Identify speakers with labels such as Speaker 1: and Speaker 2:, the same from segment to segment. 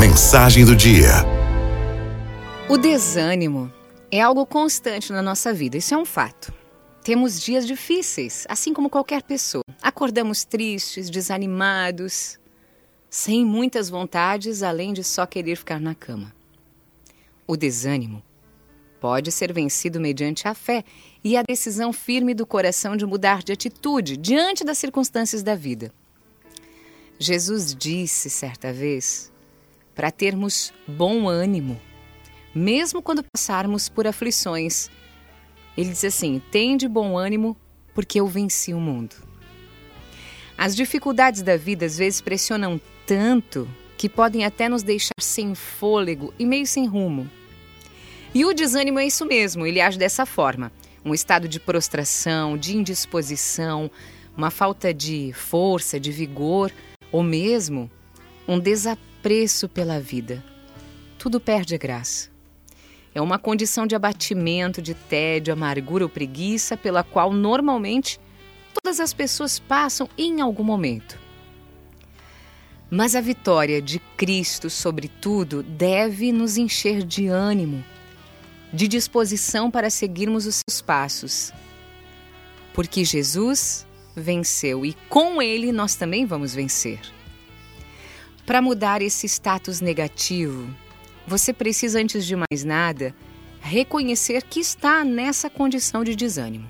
Speaker 1: Mensagem do dia.
Speaker 2: O desânimo é algo constante na nossa vida, isso é um fato. Temos dias difíceis, assim como qualquer pessoa. Acordamos tristes, desanimados, sem muitas vontades, além de só querer ficar na cama. O desânimo pode ser vencido mediante a fé e a decisão firme do coração de mudar de atitude diante das circunstâncias da vida. Jesus disse certa vez para termos bom ânimo, mesmo quando passarmos por aflições. Ele diz assim: Tende bom ânimo, porque eu venci o mundo. As dificuldades da vida às vezes pressionam tanto que podem até nos deixar sem fôlego e meio sem rumo. E o desânimo é isso mesmo, ele age dessa forma: um estado de prostração, de indisposição, uma falta de força, de vigor, ou mesmo um desapreço pela vida. Tudo perde a graça. É uma condição de abatimento, de tédio, amargura ou preguiça pela qual normalmente todas as pessoas passam em algum momento. Mas a vitória de Cristo sobre tudo deve nos encher de ânimo de disposição para seguirmos os seus passos. Porque Jesus venceu e com ele nós também vamos vencer. Para mudar esse status negativo, você precisa, antes de mais nada, reconhecer que está nessa condição de desânimo.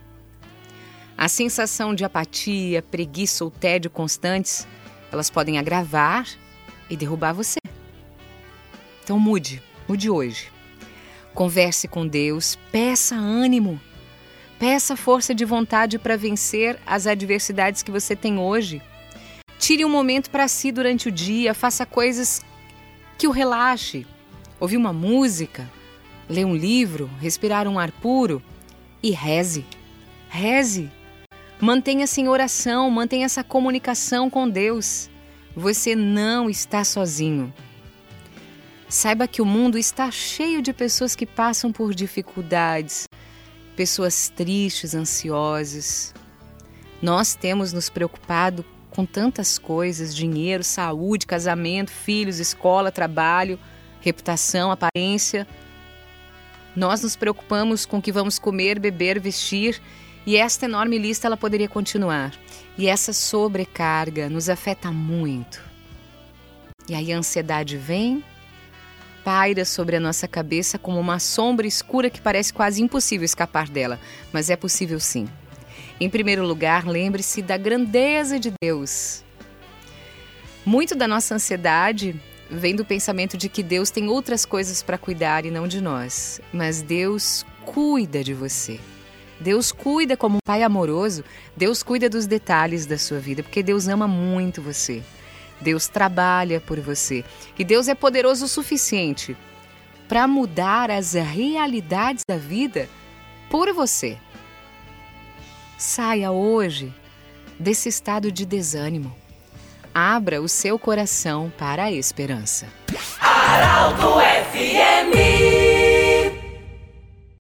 Speaker 2: A sensação de apatia, preguiça ou tédio constantes, elas podem agravar e derrubar você. Então mude, mude hoje. Converse com Deus, peça ânimo, peça força de vontade para vencer as adversidades que você tem hoje. Tire um momento para si durante o dia, faça coisas que o relaxe. Ouvir uma música, ler um livro, respirar um ar puro e reze. Reze. Mantenha-se em oração, mantenha essa comunicação com Deus. Você não está sozinho. Saiba que o mundo está cheio de pessoas que passam por dificuldades, pessoas tristes, ansiosas. Nós temos nos preocupado com tantas coisas: dinheiro, saúde, casamento, filhos, escola, trabalho, reputação, aparência. Nós nos preocupamos com o que vamos comer, beber, vestir, e esta enorme lista ela poderia continuar. E essa sobrecarga nos afeta muito. E aí a ansiedade vem, paira sobre a nossa cabeça como uma sombra escura que parece quase impossível escapar dela, mas é possível sim. Em primeiro lugar, lembre-se da grandeza de Deus. Muito da nossa ansiedade vem do pensamento de que Deus tem outras coisas para cuidar e não de nós, mas Deus cuida de você. Deus cuida como um pai amoroso, Deus cuida dos detalhes da sua vida, porque Deus ama muito você. Deus trabalha por você. E Deus é poderoso o suficiente para mudar as realidades da vida por você. Saia hoje desse estado de desânimo. Abra o seu coração para a esperança.
Speaker 3: Araldo FMI